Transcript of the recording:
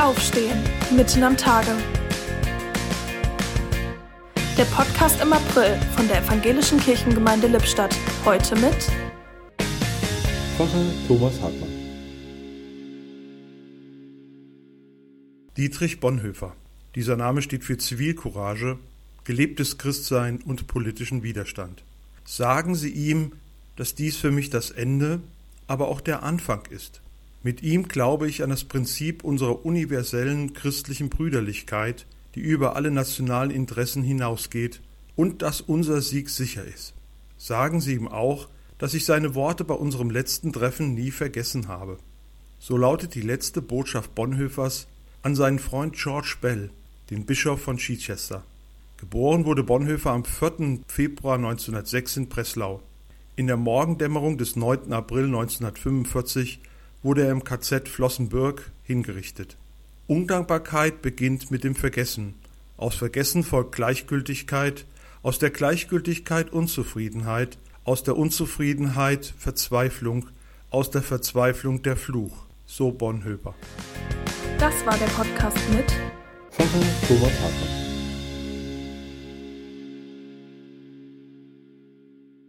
Aufstehen, mitten am Tage. Der Podcast im April von der Evangelischen Kirchengemeinde Lippstadt. Heute mit Pfarrer Thomas Hartmann. Dietrich Bonhoeffer. Dieser Name steht für Zivilcourage, gelebtes Christsein und politischen Widerstand. Sagen Sie ihm, dass dies für mich das Ende, aber auch der Anfang ist. Mit ihm glaube ich an das Prinzip unserer universellen christlichen Brüderlichkeit, die über alle nationalen Interessen hinausgeht, und dass unser Sieg sicher ist. Sagen Sie ihm auch, dass ich seine Worte bei unserem letzten Treffen nie vergessen habe. So lautet die letzte Botschaft Bonhoeffers an seinen Freund George Bell, den Bischof von Chichester. Geboren wurde Bonhoeffer am 4. Februar 1906 in Breslau. In der Morgendämmerung des 9. April 1945 wurde er im KZ Flossenbürg hingerichtet. Undankbarkeit beginnt mit dem Vergessen. Aus Vergessen folgt Gleichgültigkeit, aus der Gleichgültigkeit Unzufriedenheit, aus der Unzufriedenheit Verzweiflung, aus der Verzweiflung der Fluch. So Bonhoeffer. Das war der Podcast mit Pfarrer Thomas Hartmann.